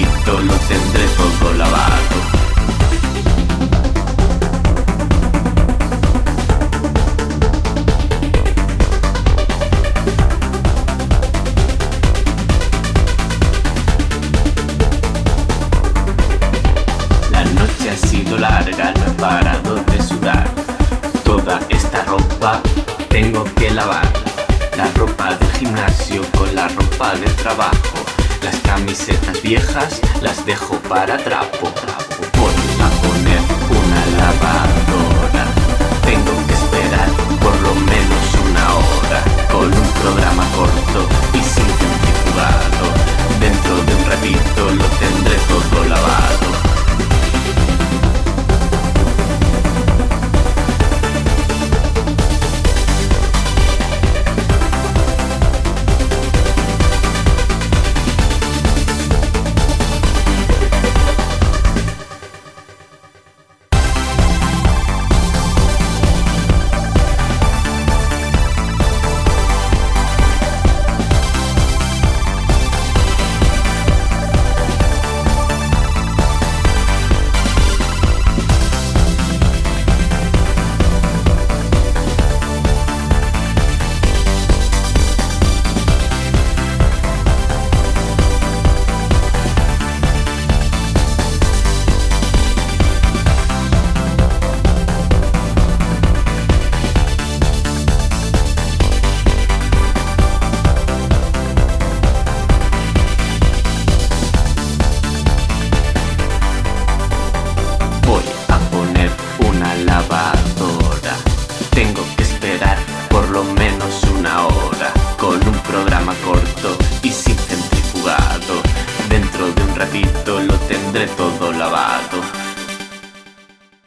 ratito lo tendré todo lavado. La noche ha sido larga, no he parado de sudar. Toda esta ropa tengo que lavar. La ropa del gimnasio con la ropa del trabajo. Las camisetas viejas las dejo para trapo. Voy a poner una lavadora. Ratito lo tendré todo lavado.